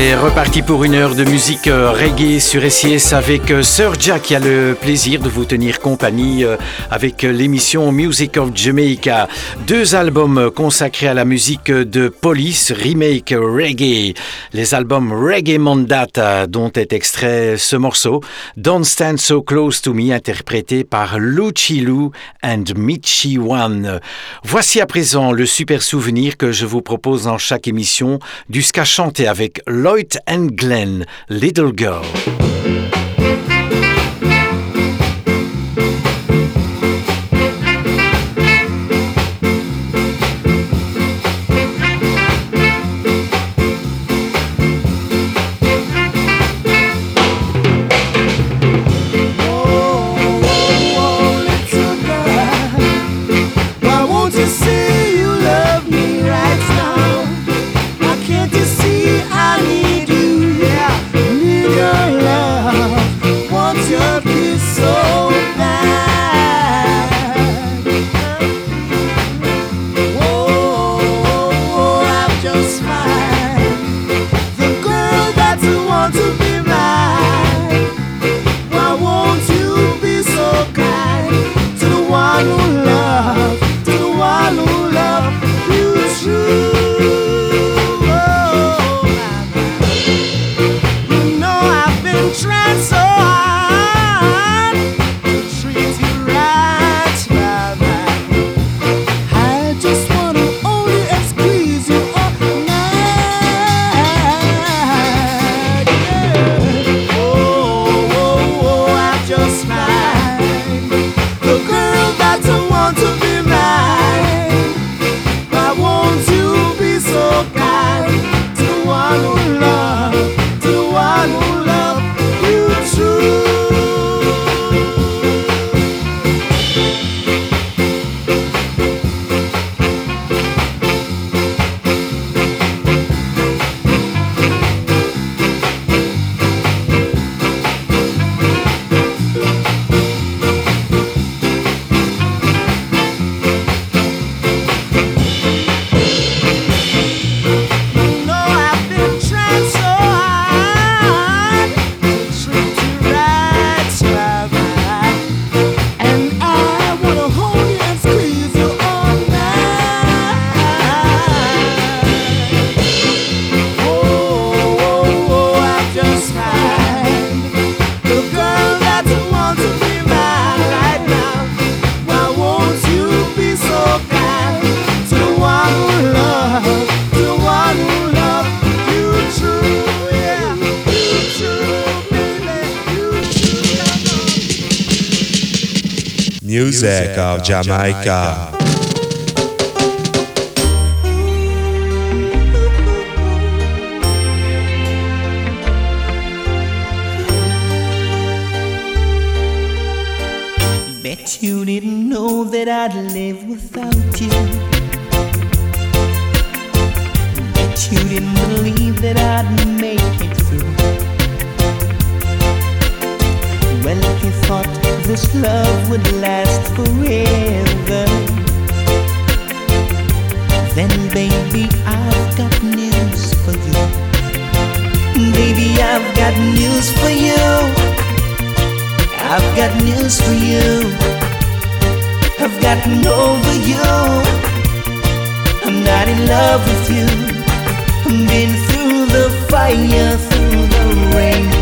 C'est reparti pour une heure de musique euh, reggae sur SIS avec euh, Sir Jack qui a le plaisir de vous tenir compagnie euh, avec l'émission Music of Jamaica. Deux albums consacrés à la musique de Police, remake reggae. Les albums Reggae Mandata dont est extrait ce morceau, Don't Stand So Close to Me interprété par Luchi Lou and Michi One. Voici à présent le super souvenir que je vous propose dans chaque émission du ska chanté avec Lloyd and Glenn, Little Girl. Of Jamaica. Bet you didn't know that I'd live without you. Bet you didn't believe that I'd make it through. You thought this love would last forever, then baby, I've got news for you. Baby, I've got news for you. I've got news for you. I've gotten over you. I'm not in love with you. I've been through the fire, through the rain,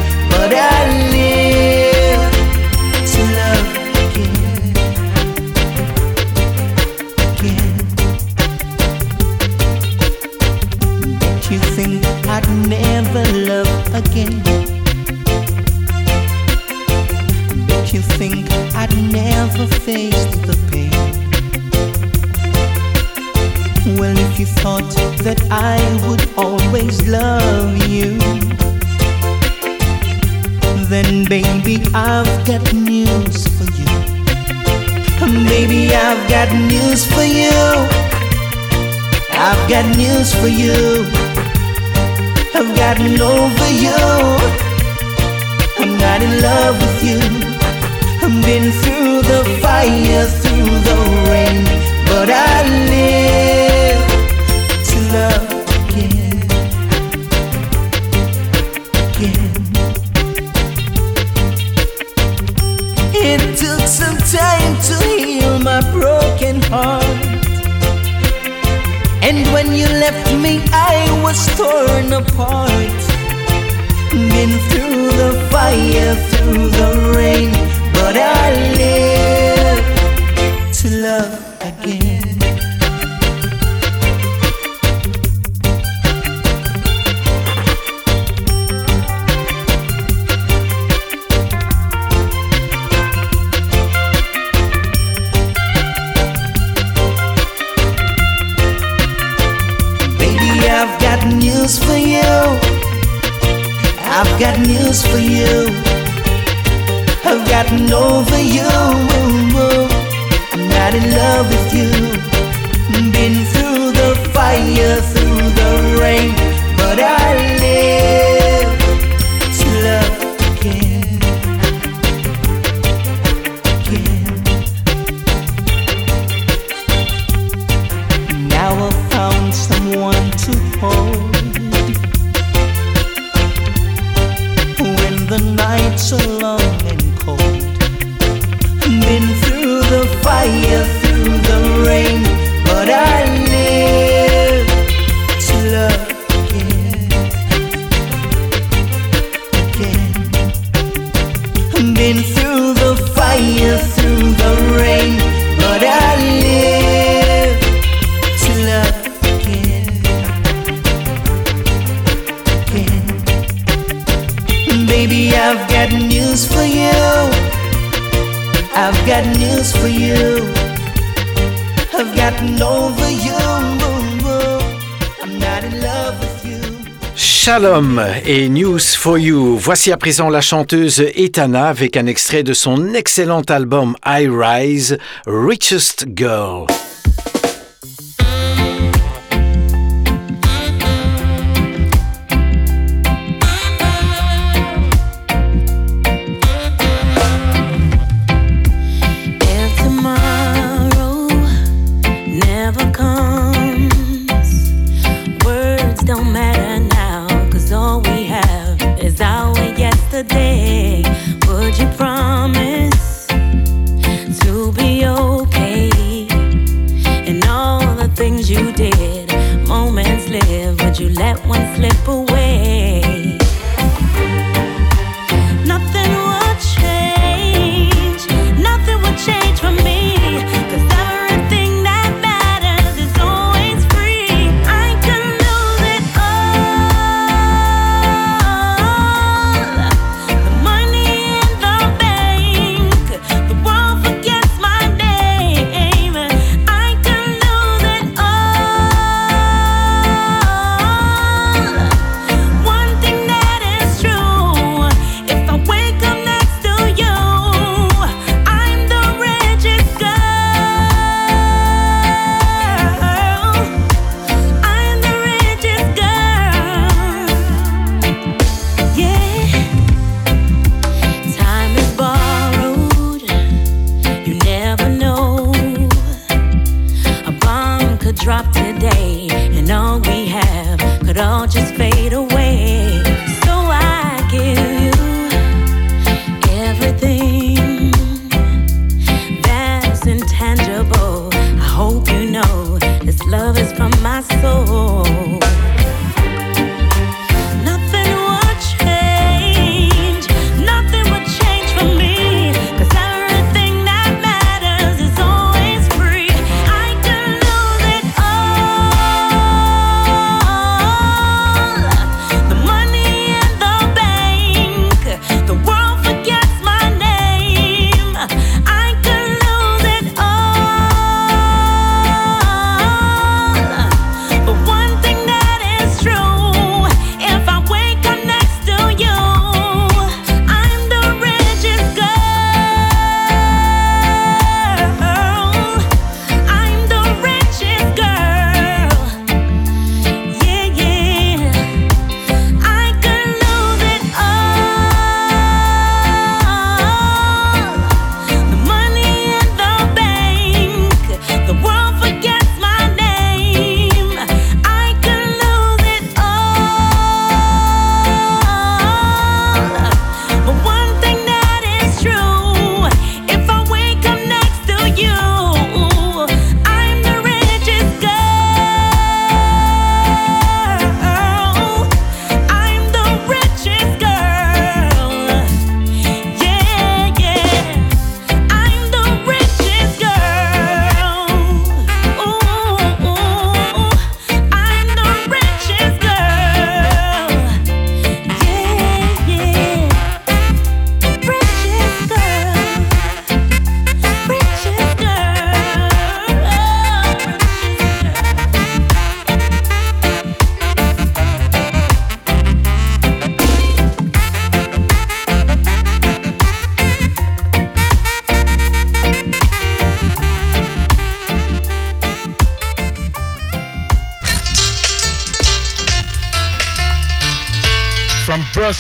news for you. I've gotten over you. I'm not in love with you. I've Been through the fire, through the rain, but I live left me, I was torn apart. Been through the fire, through the rain et News for You. Voici à présent la chanteuse Etana avec un extrait de son excellent album I Rise, Richest Girl.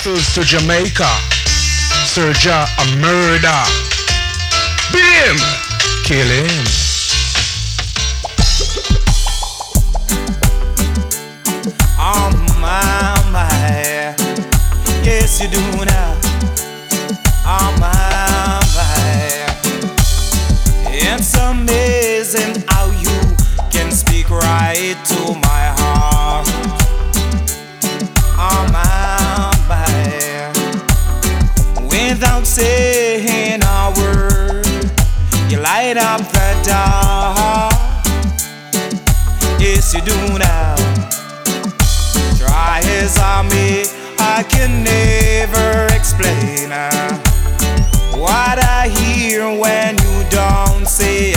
Brussels to Jamaica. Serja a murder. Beat him. Kill him. Oh my, my. Yes, you do now. Yes, you do now. Try as I may, I can never explain uh, what I hear when you don't say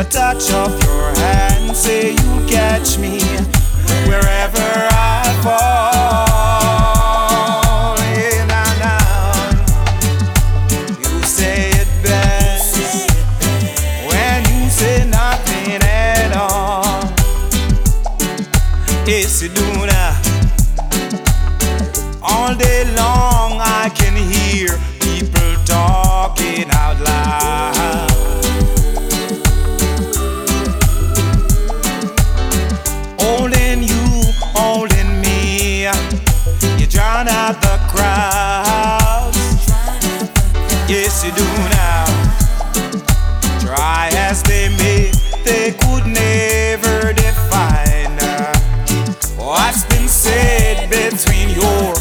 The touch of your hand, say you catch me You do now. Try as they may, they could never define what's been said between your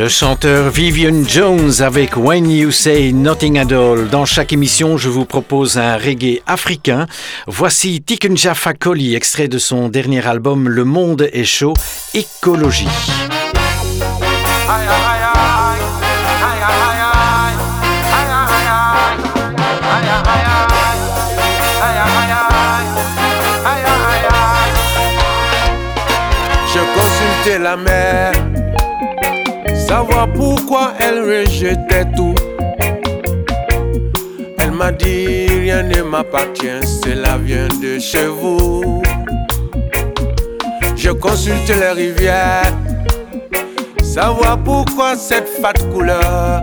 Le chanteur Vivian Jones avec When You Say Nothing at All. Dans chaque émission, je vous propose un reggae africain. Voici Tikunja Fakoli, extrait de son dernier album Le Monde est chaud, Écologie. Je consultais la mère, pourquoi elle rejetait tout? Elle m'a dit rien ne m'appartient, cela vient de chez vous. Je consulte les rivières, savoir pourquoi cette fat couleur.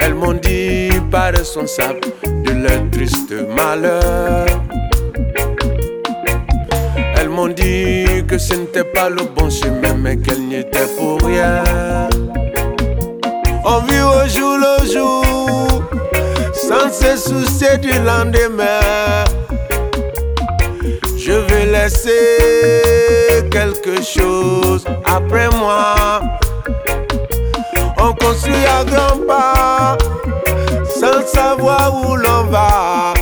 Elles m'ont dit pas responsable de leur triste malheur. M'ont dit que ce n'était pas le bon chemin, mais qu'elle n'y était pour rien. On vit au jour le jour, sans se soucier du lendemain. Je vais laisser quelque chose après moi. On construit à grands pas, sans savoir où l'on va.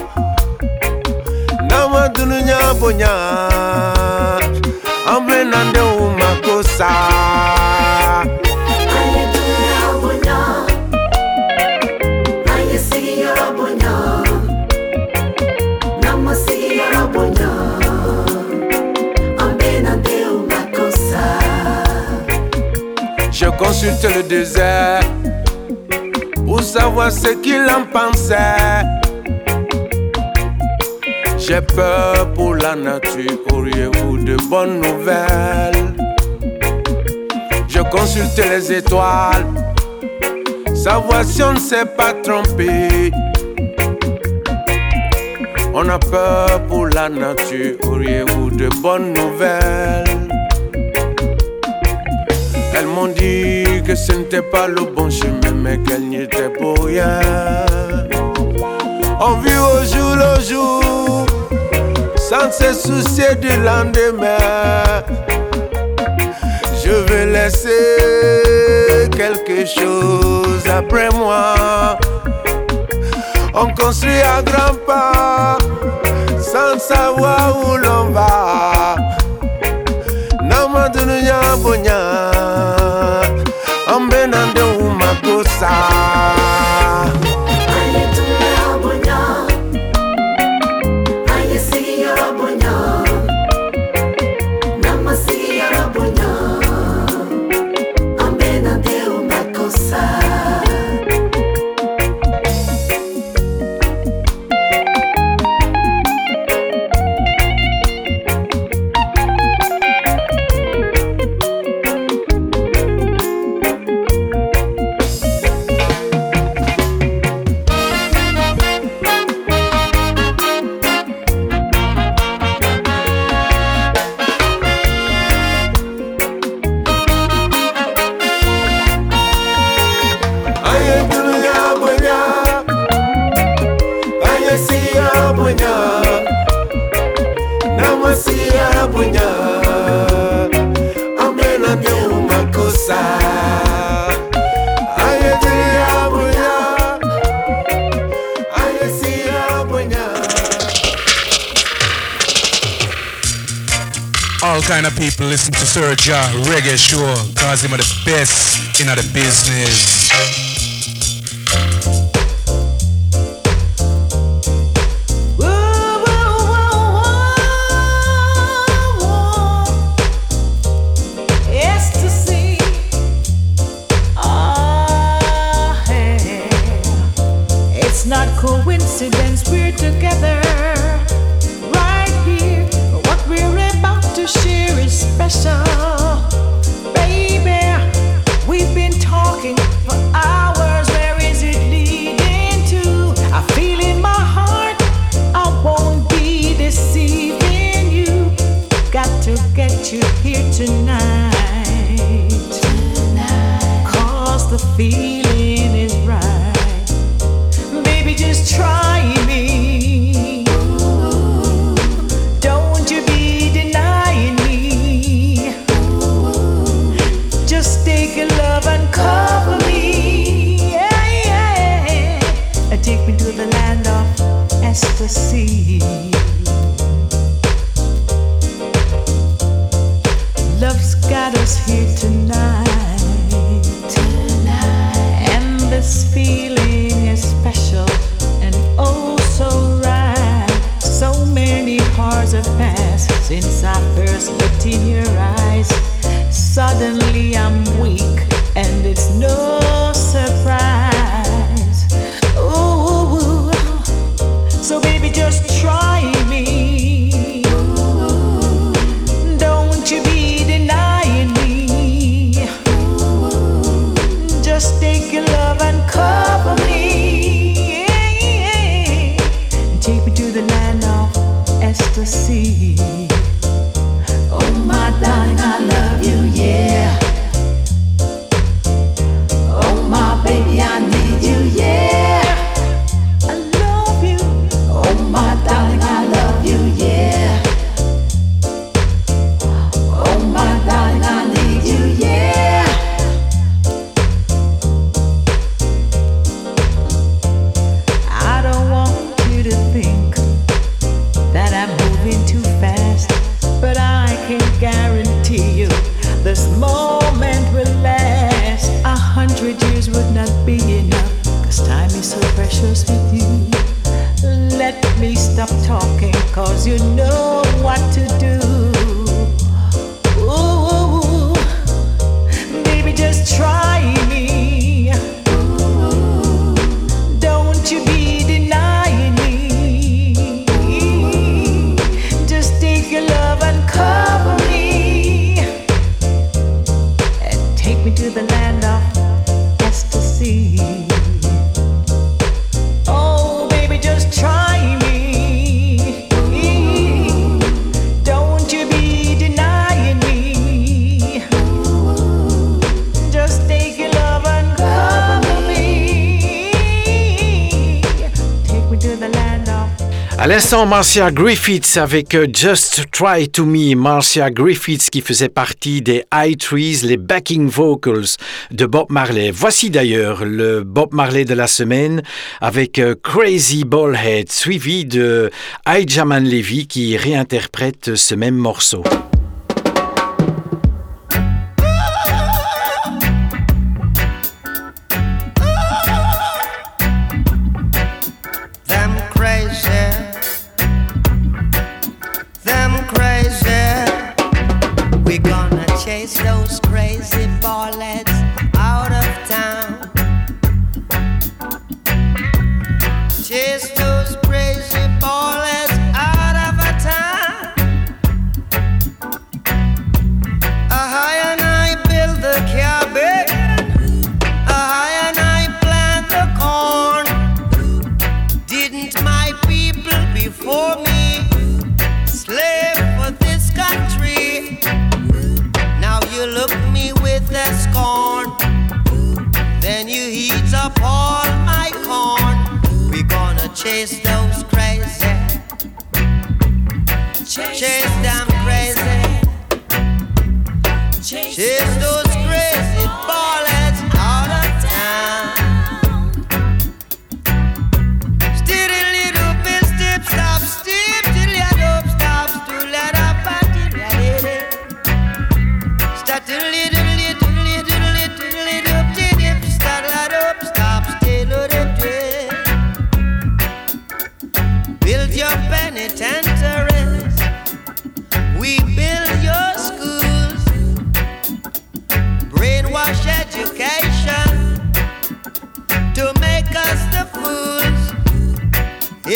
Je consulte le désert Pour savoir ce qu'il en pensait J'ai peur pour la nature, auriez-vous de bonnes nouvelles? Je consulte les étoiles, savoir si on ne s'est pas trompé. On a peur pour la nature, auriez-vous de bonnes nouvelles? Elles m'ont dit que ce n'était pas le bon chemin, mais qu'elle n'y était pour rien. On vit au jour le jour, sans se soucier du lendemain. Je vais laisser quelque chose après moi. On construit à grands pas, sans savoir où l'on va. Namadunya bonya, kind of people listen to Sir Ja Reggae Show, cause him are the best in the business. L'instant, Marcia Griffiths avec euh, Just Try to Me. Marcia Griffiths qui faisait partie des High Trees, les backing vocals de Bob Marley. Voici d'ailleurs le Bob Marley de la semaine avec euh, Crazy Ballhead, suivi de Jaman Levy qui réinterprète ce même morceau.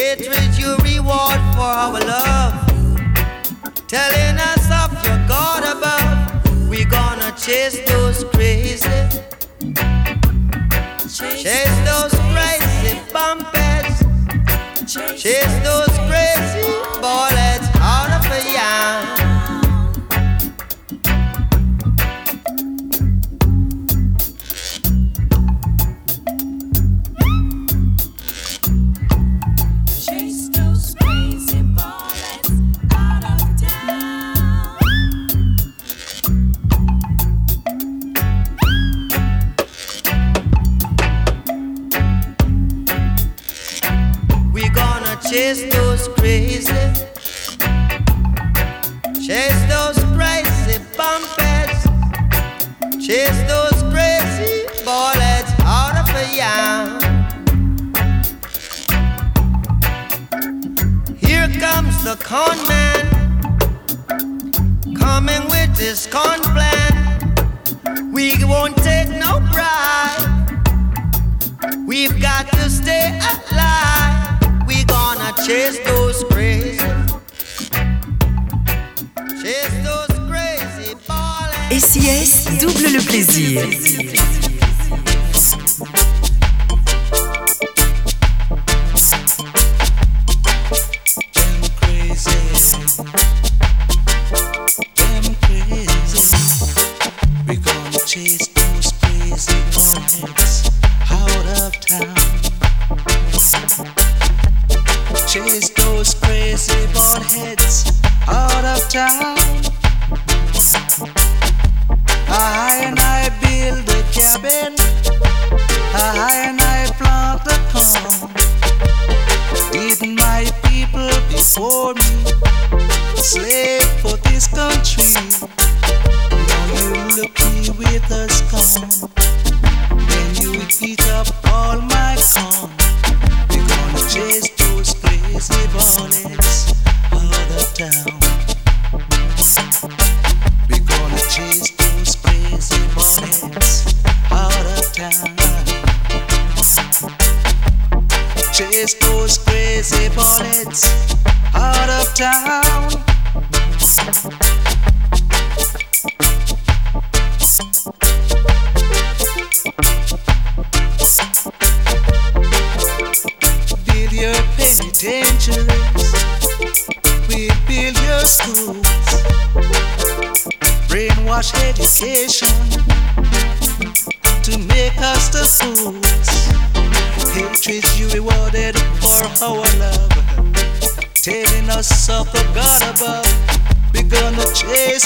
Hatred you reward for our love. Telling us of your God above. We gonna chase those crazy. Chase those crazy bumpers. Chase those crazy for me. Slave.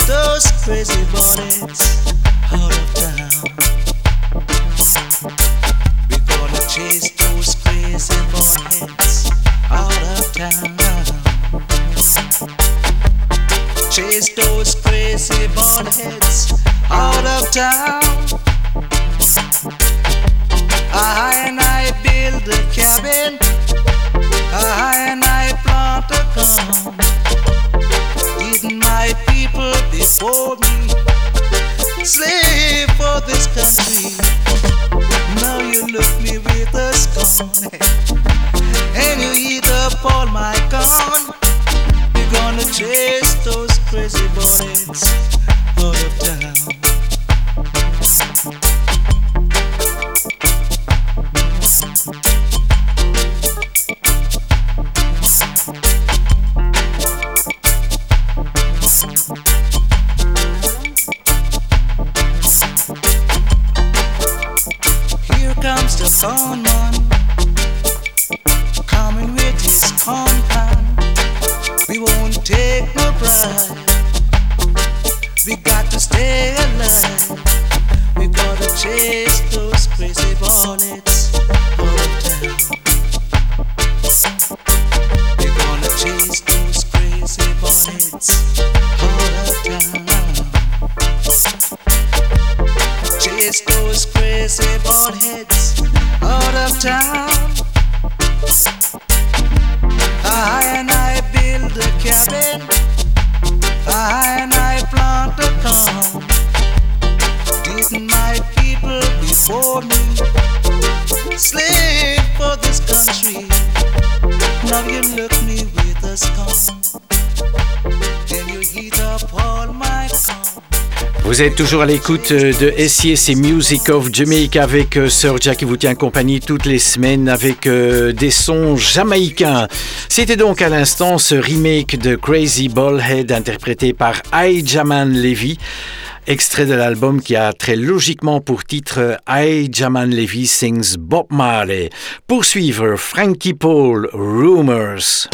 those crazy bodies. Toujours à l'écoute de SIS et Music of Jamaica avec euh, Sir Jack qui vous tient compagnie toutes les semaines avec euh, des sons jamaïcains. C'était donc à l'instant ce remake de Crazy Ballhead interprété par Jaman Levy. Extrait de l'album qui a très logiquement pour titre I Jaman Levy Sings Bob Marley. Poursuivre Frankie Paul Rumors.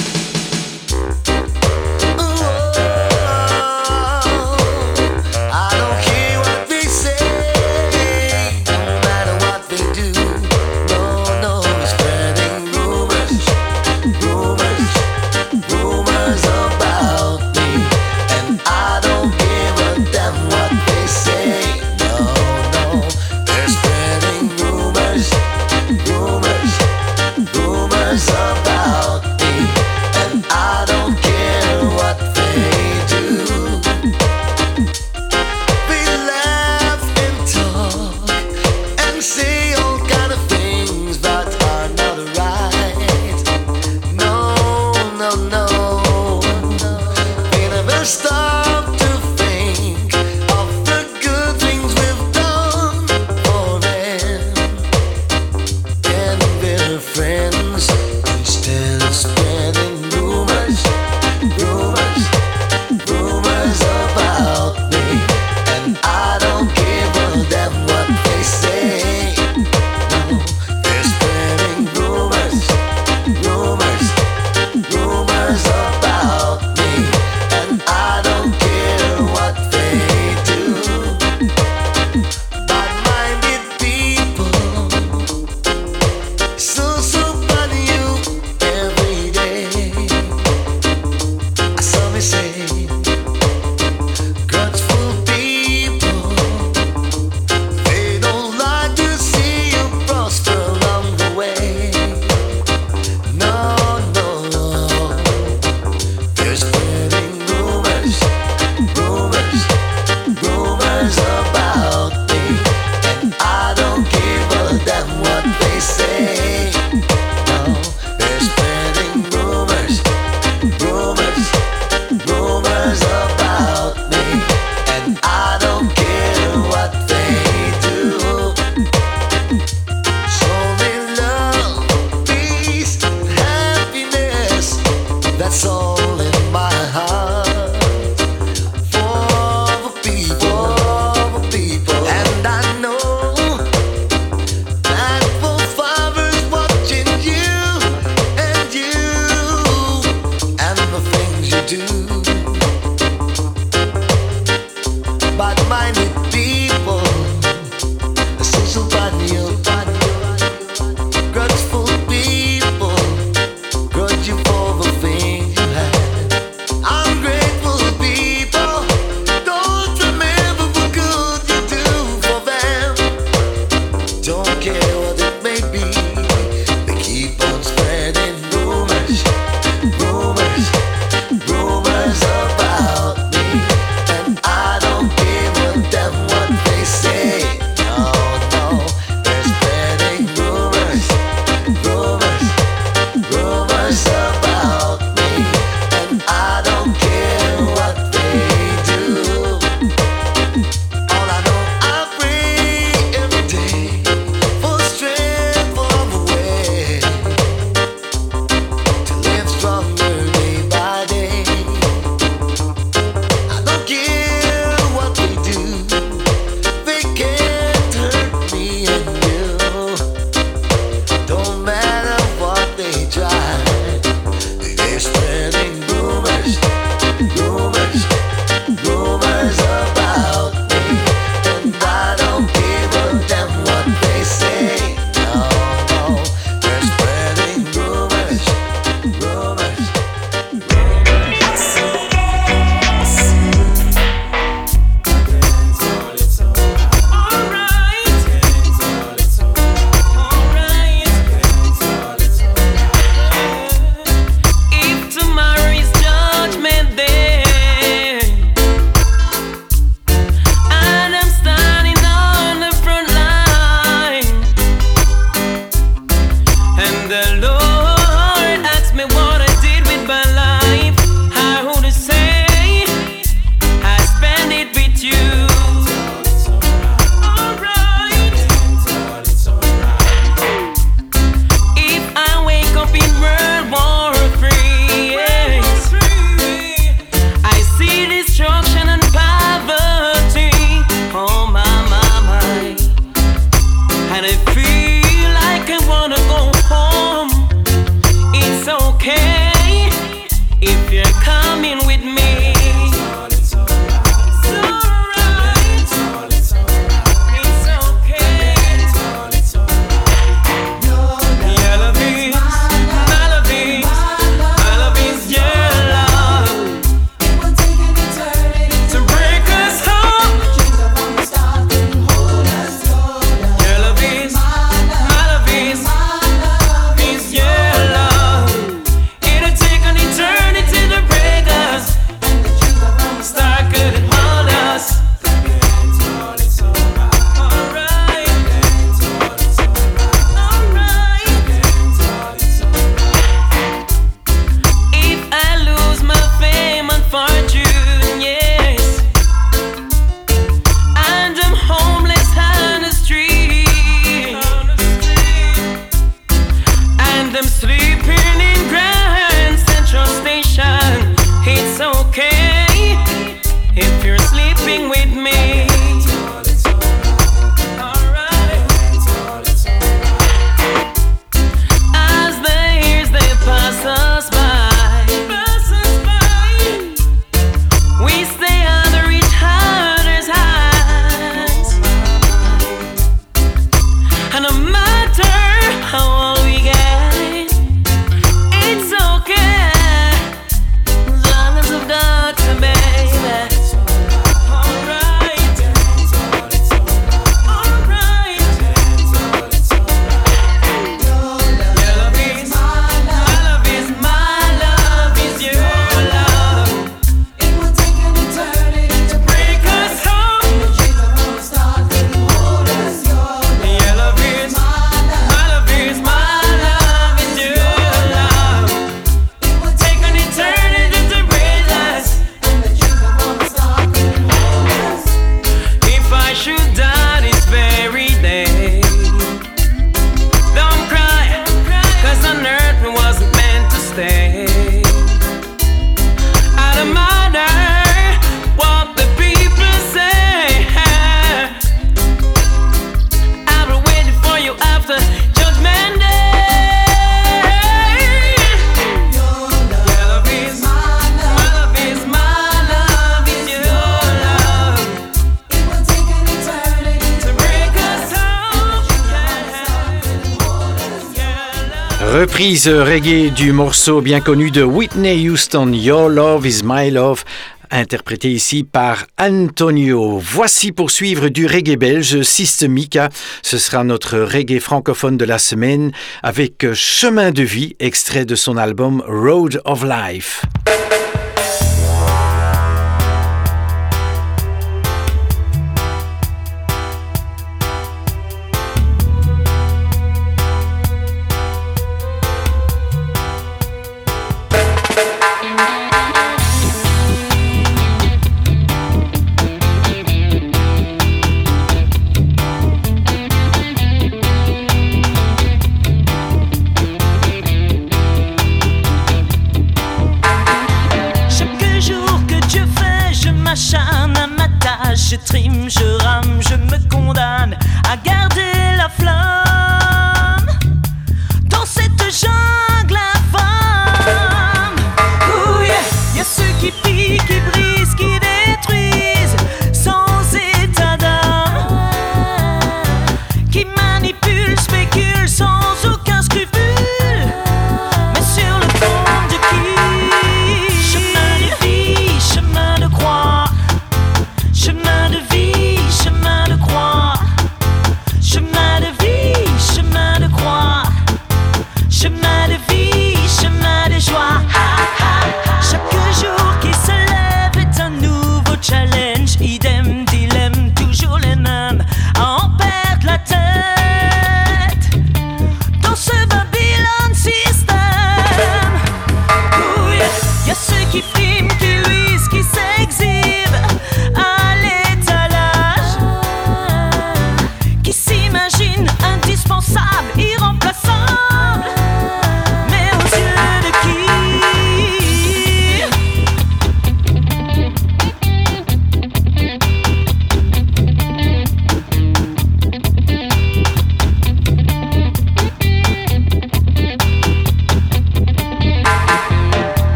Reprise reggae du morceau bien connu de Whitney Houston, Your Love is My Love, interprété ici par Antonio. Voici pour suivre du reggae belge Systemica. Ce sera notre reggae francophone de la semaine avec Chemin de vie, extrait de son album Road of Life.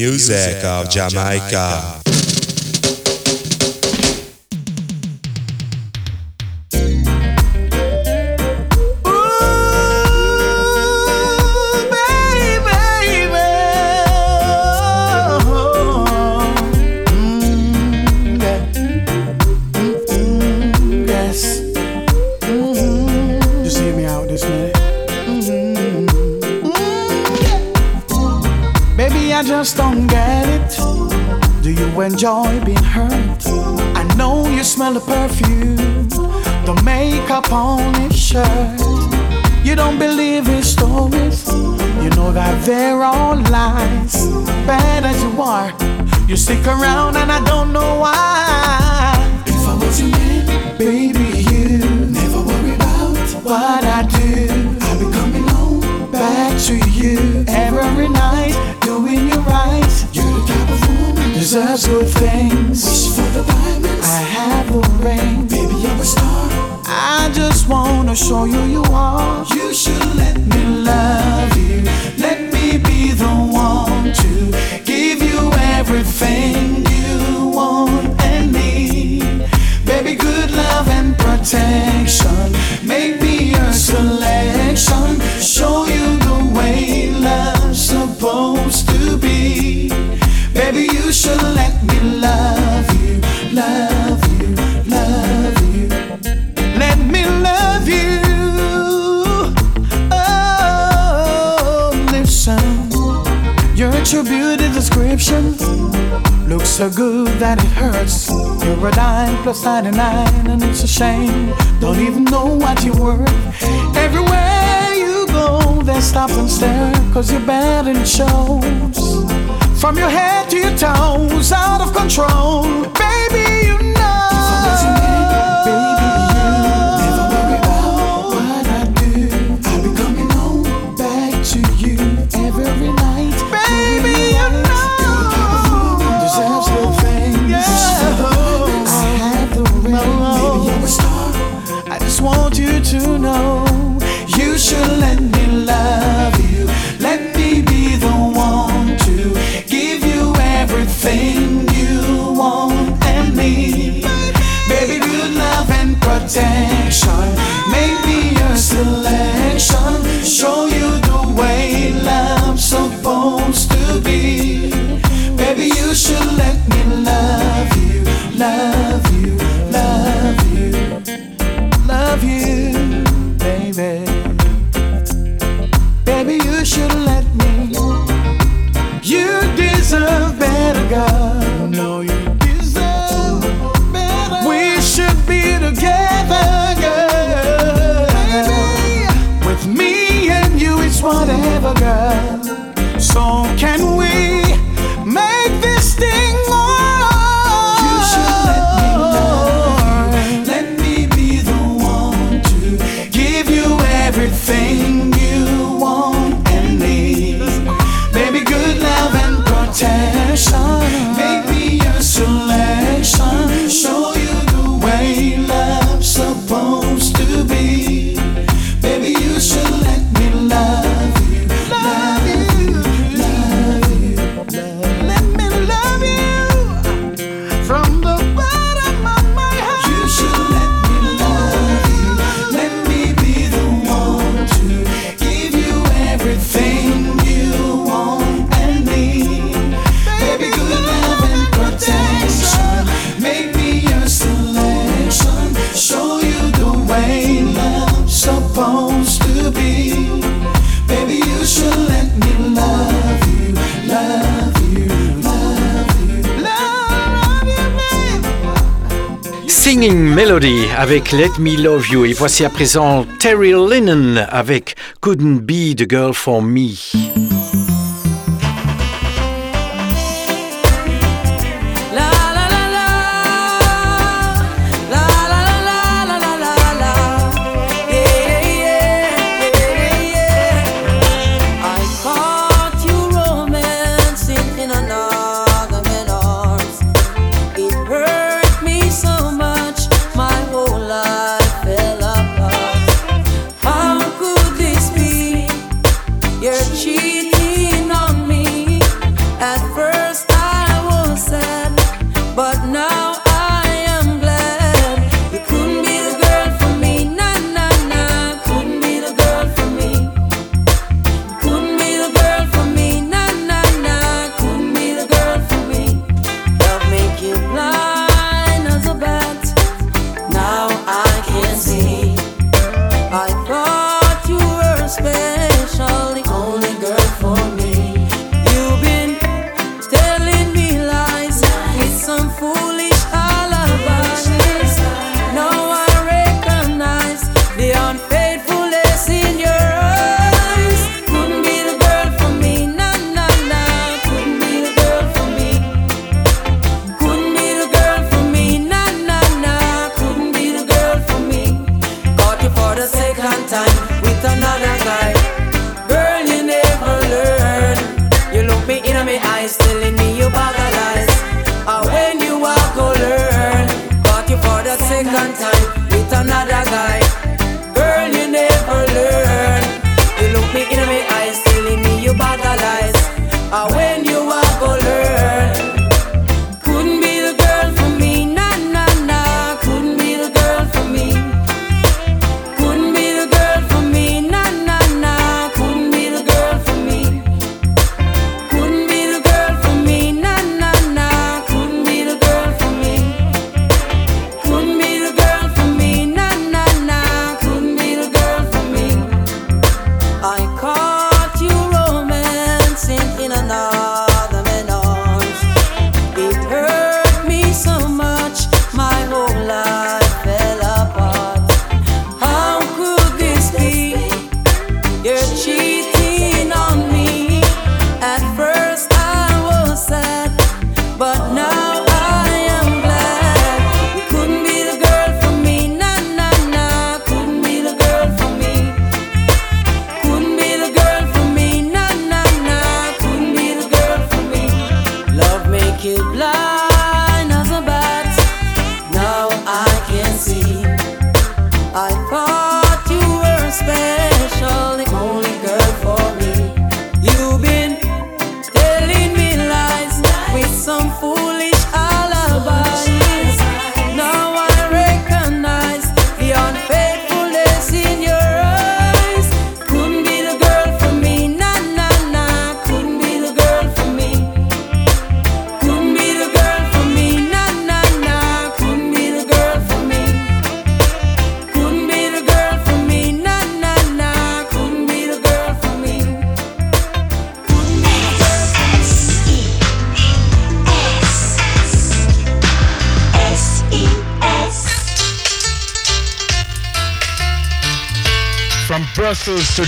music of Jamaica. you are. You stick around and I don't know why. If I was your man, baby, you never worry about what I do. I'll be coming home back to you every night, doing you right. You're the type of woman deserves good things. Wish for the diamonds, I have a ring. Baby, you're a star. I just wanna show you you are. You should let me love you. Let me be the one to. your beauty description look so good that it hurts. You're a dime plus 99, and it's a shame. Don't even know what you're worth. Everywhere you go, they stop and stare, cause you're bad in shows. From your head to your toes, out of control, baby. attention. Make me a selection. Show you the way love's supposed to be. Baby, you should let me love you. Love avec Let Me Love You. Et voici à présent Terry Lennon avec Couldn't Be the Girl for Me.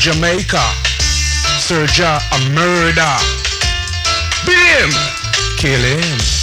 Jamaica. Serja a murder. Beat him. Kill him.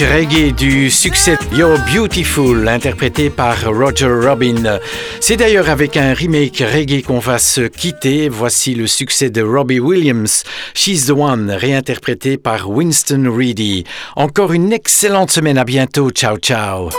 Reggae du succès You're Beautiful, interprété par Roger Robin. C'est d'ailleurs avec un remake reggae qu'on va se quitter. Voici le succès de Robbie Williams, She's the One, réinterprété par Winston Reedy. Encore une excellente semaine, à bientôt, ciao ciao.